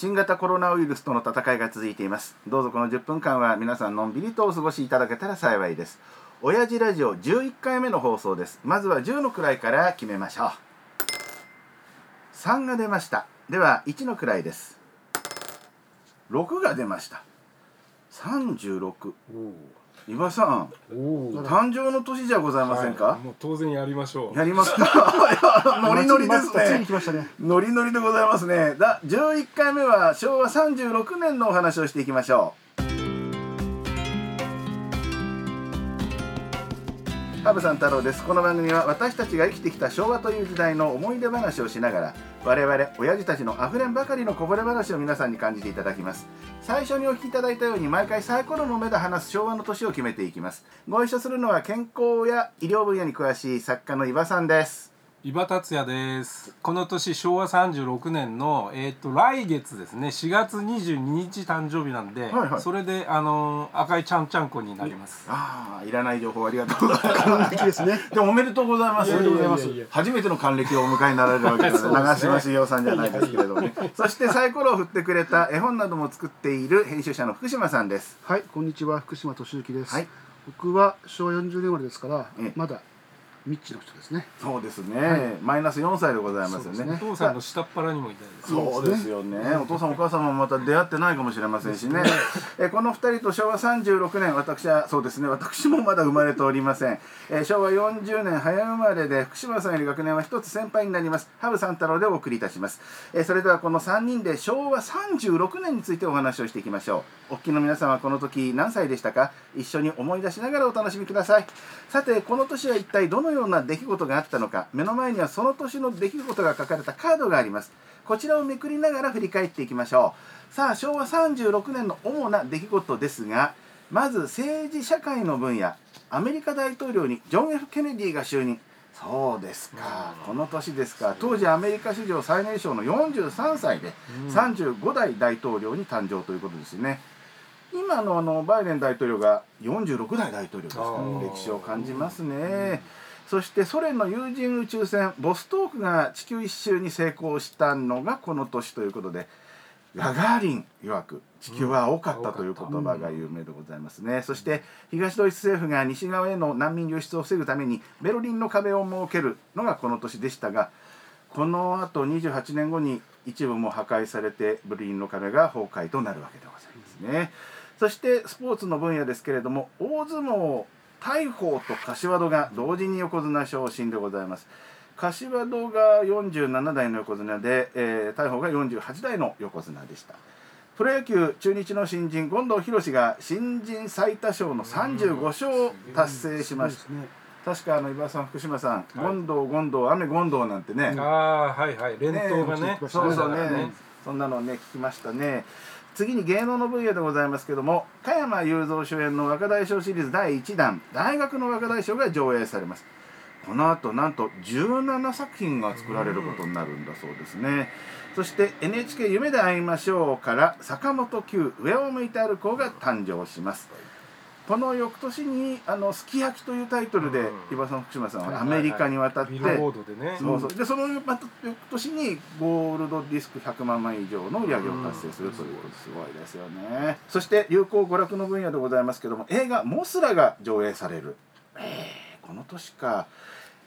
新型コロナウイルスとの戦いが続いています。どうぞこの10分間は皆さんのんびりとお過ごしいただけたら幸いです。親父ラジオ11回目の放送です。まずは10の位から決めましょう。3が出ました。では1の位です。6が出ました。36岩さん誕生の年じゃございませんか、もう当然やりましょう。やりますか？ノリノリですね。ノリノリでございますね。だ11回目は昭和36年のお話をしていきましょう羽生さん太郎です。この番組は私たちが生きてきた昭和という時代の思い出話をしながら我々親父たちのあふれんばかりのこぼれ話を皆さんに感じていただきます。最初にお聞きいただいたように毎回サイコロの目で話す昭和の年を決めていきますご一緒するのは健康や医療分野に詳しい作家の伊庭さんです伊庭達也ですこの年昭和36年のえっ、と来月ですね4月22日誕生日なんで、はいはいそれであのー赤いちゃんちゃんこになりますああいらない情報ありがとうござ います還暦ですね。でもおめでとうございます。いやいやいやいやいや初めての還暦をお迎えになられるわけです。ね長嶋茂雄さんじゃないですけれどもね。そしてサイコロを振ってくれた絵本なども作っている編集者の福島さんです。はい、こんにちは、福島敏之です。はい僕は昭和40年生まれですからええ、まだ未知の人ですね。そうですね。マイナス4歳でございますよねそうです。お父さんの下っ腹にもいたいですそうですよね。お父さんお母様もまた出会ってないかもしれませんしね。えこの二人と昭和36年、私はそうですね。私もまだ生まれておりません。え昭和40年早生まれで福島さんより学年は一つ先輩になります。羽生三太郎でお送りいたします。えそれではこの3人で昭和36年についてお話をしていきましょう。お聞きの皆さんはこの時何歳でしたか？一緒に思い出しながらお楽しみください。さてこの年は一体どのような出来事があったのか目の前にはその年の出来事が書かれたカードがあります。こちらをめくりながら振り返っていきましょう。さあ昭和36年の主な出来事ですがまず政治社会の分野アメリカ大統領にジョン・ F・ ケネディが就任。そうですか。この年ですか。当時アメリカ史上最年少の43歳でうん。35代大統領に誕生ということですよね。今のあのバイデン大統領が46代大統領ですか。ら歴史を感じますね、そしてソ連の有人宇宙船ボストークが地球一周に成功したのがこの年ということでガガーリン曰く地球は青かったという言葉が有名でございますね、そして東ドイツ政府が西側への難民流出を防ぐためにベルリンの壁を設けるのがこの年でしたがこのあと28年後に一部も破壊されてベルリンの壁が崩壊となるわけでございますね。そしてスポーツの分野ですけれども大相撲大鵬と柏戸が同時に横綱昇進でございます柏戸が47代の横綱で、えー大鵬が48代の横綱でしたプロ野球中日の新人権藤博が新人最多勝の35勝を達成しましたね。確かあの岩さん福島さん、権藤権藤雨権藤なんてねああはいはい連投がねねそうそうねだからそんなのね聞きましたね次に芸能の分野でございますけども加山雄三主演の若大将シリーズ第1弾「大学の若大将」が上映されます。この後なんと17作品が作られることになるんだそうですね、そして NHK 夢で会いましょうから坂本九上を向いて歩こうが誕生します。この翌年にあの「すき焼き」というタイトルでうん。岩さん福島さんはアメリカに渡って、ビルボードでね。そうそう。でそのまた翌年にゴールドディスク100万枚以上の売り上げを達成するということす。ごいですよね。そして流行娯楽の分野でございますけども映画「モスラ」が上映される。えーこの年か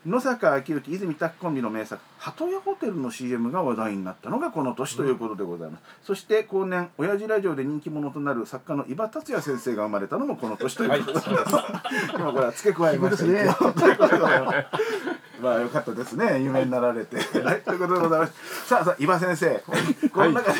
野坂昭之泉拓コンビの名作「鳩屋ホテル」の CM が話題になったのがこの年ということでございます、そして後年親父ラジオで人気者となる作家の伊庭達也先生が生まれたのもこの年ということで、今これは付け加えましたね。まあよかったですね。有名になられて。はい。ということでございます。さあさあ伊庭先生。この中で、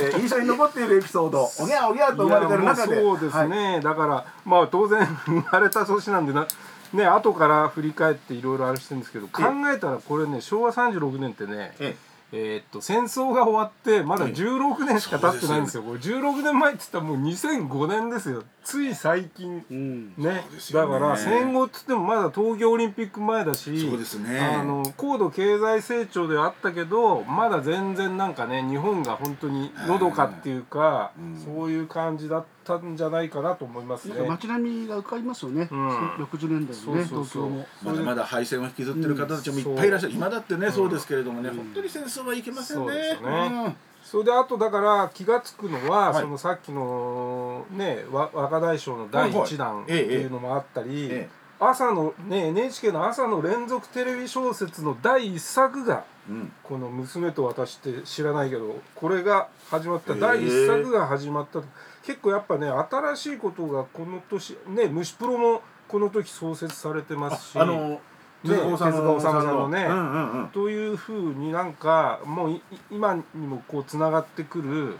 えー印象に残っているエピソードおぎゃおぎゃと生まれてる中で。そうですはい。ね、だからまあ当然生まれた年なんでなね後から振り返っていろいろあれしてるんですけど考えたらこれね昭和36年ってねええ。ーっと戦争が終わってまだ16年しか経ってないんですよ。これ16年前って言ったらもう2005年ですよ。つい最近。うん。ね。ね。だから戦後っつってもまだ東京オリンピック前だしそうですね。あの高度経済成長ではあったけどまだ全然なんかね日本が本当にのどかっていうか、うん。そういう感じだったんじゃないかなと思いますね。街並みが浮かびますよね。うん。60年代のね、そうそうそう。東京も。まだまだ敗戦を引きずってる方たちもいっぱいいらっしゃる、今だってね、そう。ですけれどもね、本当に戦争はいけませんね。そうですよね。うん。それであとだから気が付くのは、はい。そのさっきのねわ若大将の第一弾ってはい。うのもあったり、え朝のね NHK の朝の連続テレビ小説の第一作がうん。この「娘と私」って知らないけどこれが始まった第一作が始まった結構やっぱね新しいことがこの年ね虫プロもこの時創設されてますし。あの手塚治虫さんの。ね。うんうんうん。というふうになんかもういい今にもこうつながってくる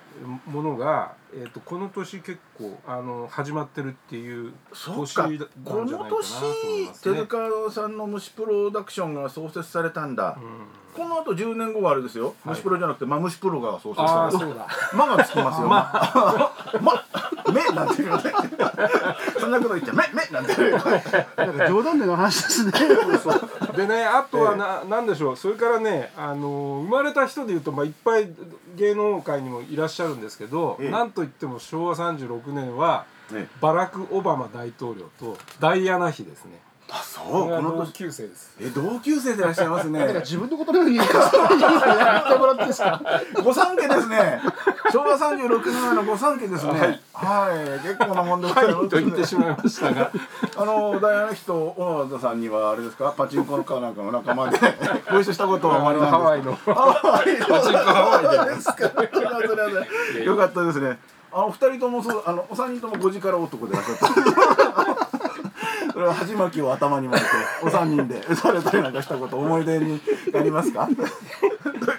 ものが、えー、とこの年結構あの始まってるっていう年なんじゃないかこのなと思い年ますね。手塚さんの虫プロダクションが創設されたんだ、うん。この後10年後はあれですよ、はい。虫プロじゃなくてマムシプロが創設あされた。あそうだ。「ま」がつきますよ「ま 」ま「め」なんて言うねそんなこと言っちゃ「め」「め」なんて。なんか冗談での話ですね。でねあとはな,、なんでしょう。それからねあの生まれた人でいうと、まあ、いっぱい芸能界にもいらっしゃるんですけど、ええ。なんといっても昭和36年はねバラク・オバマ大統領とダイアナ妃ですね。あそう。この年。級生です。え同級生でいらっしゃいますね。自分のことのように言ってもらっていいですか？御三家ですね昭和36年前の御三家ですねはい、結構なもんでございと言ってしまいましたが。あのダイアナ妃と小野田さんにはあれですか？パチンコのかなんかの仲間でご一緒したことはおありなんですか？ハワイの。ハワイのパチンコハワイでですか。よかったですね。あの二人ともそうあのお三人とも5時から男でいらっしゃった。それは鉢巻きを頭に巻いてお三人でされたりなんかしたこと思い出になりますか？という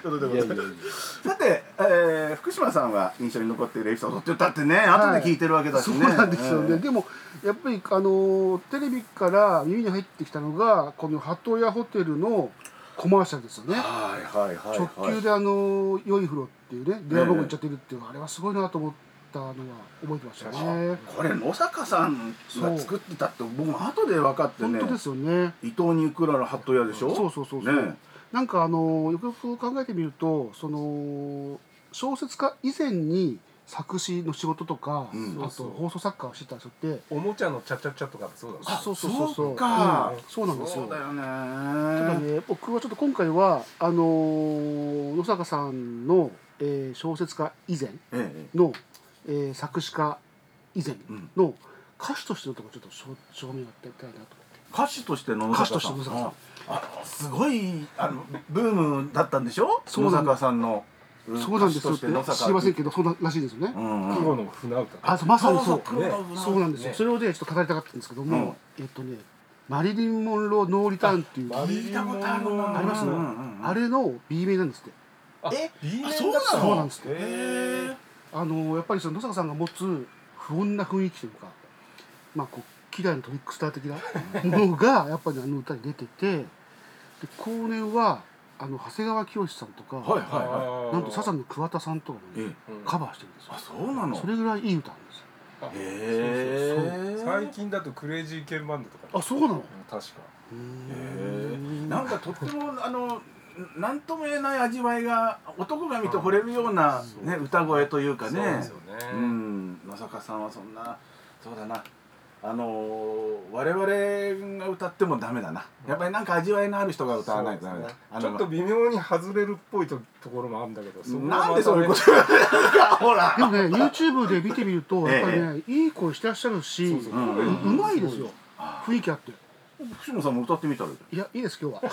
ことでございます。さて、えー、福島さんは印象に残っているエピソードって言ったってね、後で聞いてるわけだしそうね。なんですよね、えでもやっぱりあのテレビから耳に入ってきたのがこの鳩屋ホテルのコマーシャルですよね、はいはいはいはい。直球であの「良い風呂」っていうね電話番号言っちゃってるっていうのはあれはすごいなと思ったのは覚えてましたね。これ野坂さんが作ってたって僕も後で分かってね。本当ですよね。伊藤にくらの鳩屋でしょ？そうそうそうそう、ねなんかあのよくよく考えてみるとその小説家以前に作詞の仕事とか、うん。あと放送作家をしてた人っておもちゃのチャチャチャとかそうだそうそうそうそう。そうか。うん。そうなんですよ。そうだよただねね僕はちょっと今回はあのー野坂さんの、えー小説家以前ええ。の、えー作詞家以前うん。の歌手としてのところちょっと証証明をやってみたいなと思って。歌手としての野歌手坂さん。としての野坂さん。ああすごいあのブームだったんでしょ？野坂さんの。んそうなんですよ歌手として知りませんけどそうならしいですよね。黒の船歌。あそうまさにそう。そうなんですよ、ね。それをねちょっと語りたかったんですけども、うん。えっとねマリリン・モンロー・ノーリターンっていうマリ聞いたことあるなありますうんうんうんあれの B 名なんですって。あえ？B 面あそうなの？そうなんですって。あのやっぱりその野坂さんが持つ不穏な雰囲気というかまあこうキラーのトリックスター的な ものがやっぱりあの歌に出ててで後年はあの長谷川清さんとか、はいはいはなんとサザンの桑田さんとかもねいええ。うんカバーしてるんですよ。あそうなの？それぐらいいい歌なんですよ。あへえ。最近だとクレイジーケンバンドとか。あそうなの？うん確か。へえ。んなんかとってもあのなんとも言えない味わいが男が見て惚れるような、ね、歌声というかね。そうですよね。うん。野坂さんはそんなそうだなあのー我々が歌ってもダメだな。やっぱりなんか味わいのある人が歌わないとダメだ、あのちょっと微妙に外れるっぽいとところもあるんだけどそこはなんでそういうことま言うの？ほら。でもね YouTube で見てみるとええやっぱりね、いい声してらっしゃるしそうそう。うんううまいですよ。あ雰囲気あって福島さんも歌ってみたらいいいやいいです今日は。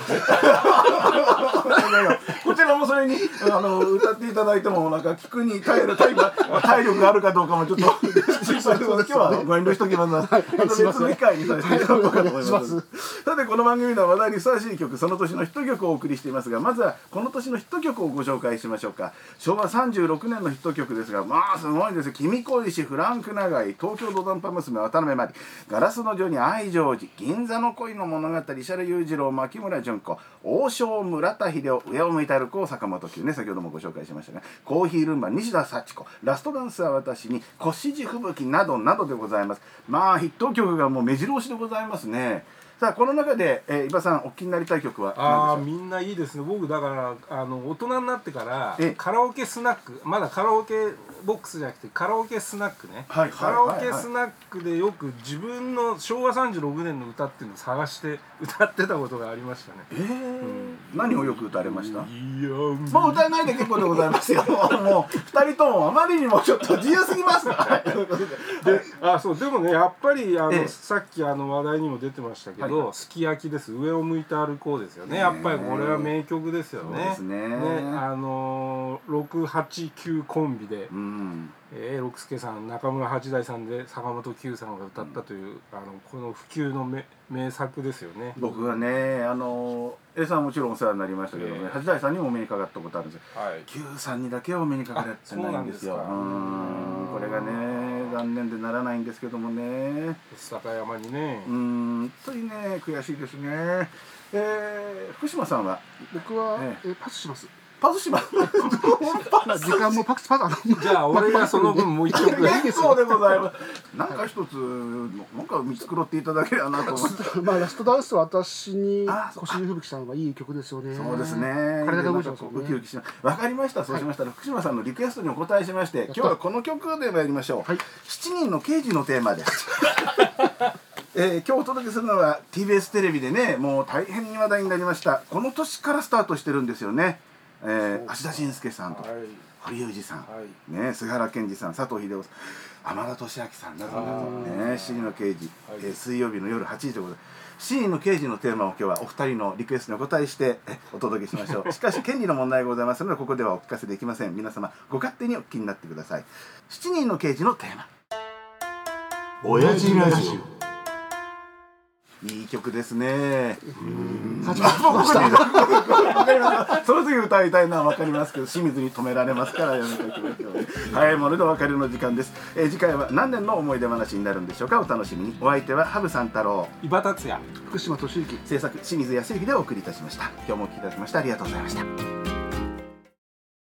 こちらもそれにあの歌っていただいてもなんか聞くに耐える体力 体力があるかどうかもちょっと。今日はご遠慮しときます。はい。また別の機会にさせていただこうかと思いま。す。さてこの番組では話題にふさわしい曲その年のヒット曲をお送りしていますがまずはこの年のヒット曲をご紹介しましょうか。昭和36年のヒット曲ですがまあすごいですよ「君恋し」「フランク長井」「東京ドドンパ娘」「渡辺真理」「ガラスの女に愛情寺」「銀座の恋の物語」「石原裕次郎」「牧村淳子」「王将村田秀夫」「上を向いた歩こう」坂本九ね先ほどもご紹介しましたが「コーヒールンバ」西田幸子「ラストダンスは私に」「腰地吹雪」などなどでございます。まあ筆頭曲がもう目白押しでございますね。さあこの中で、えー、伊庭さんお気になりたい曲はああみんないいですね。僕だからあの大人になってからええ。カラオケスナックまだカラオケボックスじゃなくてカラオケスナックね、はい。はいカラオケスナックでよく自分の昭和36年の歌っていうのを探して歌ってたことがありましたね、えー。うん何をよく歌われました？もう歌えないで結構でございますよ。もう二人ともあまりにもちょっと自由すぎます。でであそうでもねやっぱりあの、ええ。さっきあの話題にも出てましたけど、はいすき焼きです。上を向いて歩こうですよね。やっぱりこれは名曲ですよね。そうですね。あのー、689コンビで、うん。えー、六輔さん中村八大さんで坂本九さんが歌ったという、あのこの普及の名名作ですよね。僕はねあの A さんはもちろんお世話になりましたけどね、ええ。八大さんにもお目にかかったことあるんですよ。はい。Q さんにだけはお目にかかれてないんですよ。うなんですか。ん。これがね残念でならないんですけどもね。坂山にね。うーん。本当にね悔しいですね。えー、福島さんは？僕は、え。えパスしますパスします時間もパスパスあのじゃあ俺がその分もう一曲結構でございますなんか一つなんか見繕っていただければなと思ってまあラストダンスは私にあそう腰に吹雪さんはいい曲ですよねそうですね。体が動いてますよねキウキしな。わかりました。そうしましたら、福島さんのリクエストにお答えしまして、今日はこの曲で参りましょう。はい七人の刑事のテーマです。えー今日お届けするのは TBS テレビでね、もう大変に話題になりました。この年からスタートしてるんですよね。えー、芦田伸介さんとはい堀裕二さん、はいね、菅原健二さん、佐藤秀夫さん、天田俊明さんなどなどね、七人の刑事、はいえー水曜日の夜8時でございます。七人の刑事のテーマを今日はお二人のリクエストにお答えしてえお届けしましょう。しかし権利の問題がございますのでここではお聞かせできません。皆様ご勝手にお聞きになってください。七人の刑事のテーマ。親父ラジオ。いい曲ですね。その時歌いたいのはわかりますけど、清水に止められますからやめておきましょうね。早いものでお別れの時間です。えー次回は何年の思い出話になるんでしょうか。お楽しみに。お相手は羽生三太郎。伊庭達也福島敏之制作清水康之でお送りいたしました。今日もお聞きいただきましてありがとうございました。